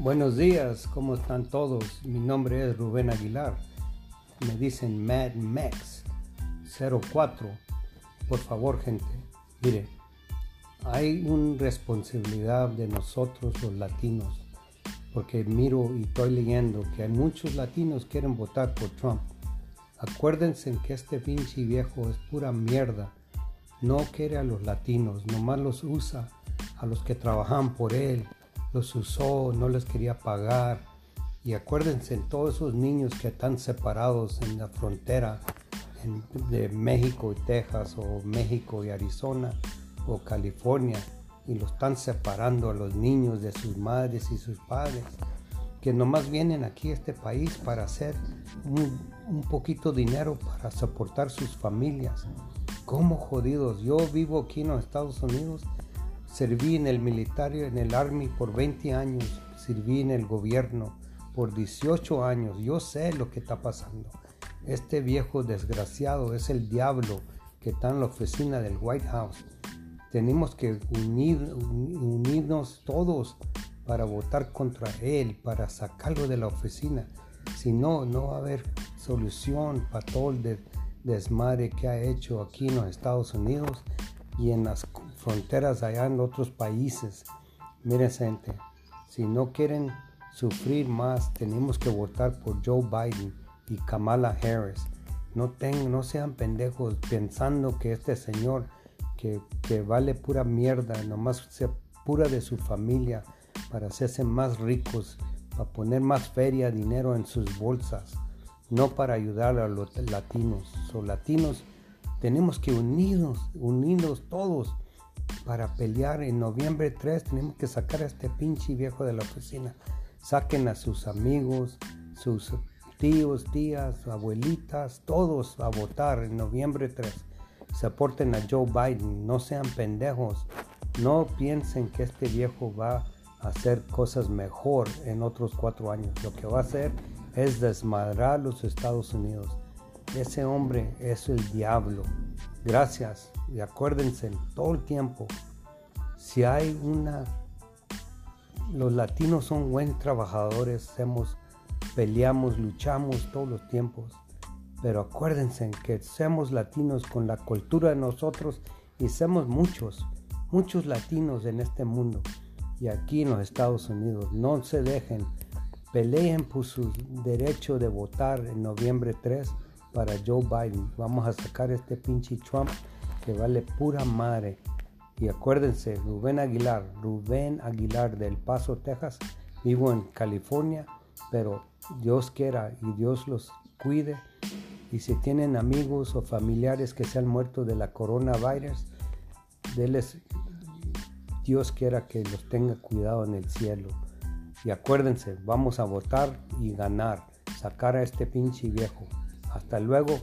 Buenos días, ¿cómo están todos? Mi nombre es Rubén Aguilar. Me dicen Mad Max 04. Por favor, gente, mire, hay una responsabilidad de nosotros los latinos, porque miro y estoy leyendo que hay muchos latinos que quieren votar por Trump. Acuérdense que este pinche viejo es pura mierda. No quiere a los latinos, nomás los usa a los que trabajan por él los usó, no les quería pagar. Y acuérdense, todos esos niños que están separados en la frontera de México y Texas, o México y Arizona, o California, y los están separando a los niños de sus madres y sus padres, que nomás vienen aquí a este país para hacer un, un poquito dinero para soportar sus familias. ¿Cómo jodidos? Yo vivo aquí en los Estados Unidos Serví en el militario, en el Army por 20 años, serví en el gobierno por 18 años, yo sé lo que está pasando. Este viejo desgraciado es el diablo que está en la oficina del White House. Tenemos que unir, unirnos todos para votar contra él, para sacarlo de la oficina. Si no, no va a haber solución para todo el desmadre que ha hecho aquí en los Estados Unidos y en las fronteras allá en otros países. Miren gente, si no quieren sufrir más, tenemos que votar por Joe Biden y Kamala Harris. No, no sean pendejos pensando que este señor que, que vale pura mierda, nomás se pura de su familia para hacerse más ricos, para poner más feria, dinero en sus bolsas, no para ayudar a los latinos. Son latinos tenemos que unirnos, unirnos todos para pelear. En noviembre 3 tenemos que sacar a este pinche viejo de la oficina. Saquen a sus amigos, sus tíos, tías, abuelitas, todos a votar en noviembre 3. Soporten a Joe Biden, no sean pendejos. No piensen que este viejo va a hacer cosas mejor en otros cuatro años. Lo que va a hacer es desmadrar los Estados Unidos. Ese hombre es el diablo. Gracias. Y acuérdense todo el tiempo. Si hay una... Los latinos son buen trabajadores. Hacemos, peleamos, luchamos todos los tiempos. Pero acuérdense que somos latinos con la cultura de nosotros y somos muchos, muchos latinos en este mundo y aquí en los Estados Unidos. No se dejen, peleen por su derecho de votar en noviembre 3 para Joe Biden. Vamos a sacar este pinche Trump que vale pura madre. Y acuérdense, Rubén Aguilar, Rubén Aguilar del Paso, Texas. Vivo en California, pero Dios quiera y Dios los cuide. Y si tienen amigos o familiares que se han muerto de la coronavirus, déles, Dios quiera que los tenga cuidado en el cielo. Y acuérdense, vamos a votar y ganar, sacar a este pinche viejo. Hasta luego.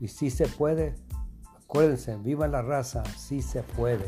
Y si se puede, acuérdense, viva la raza, si se puede.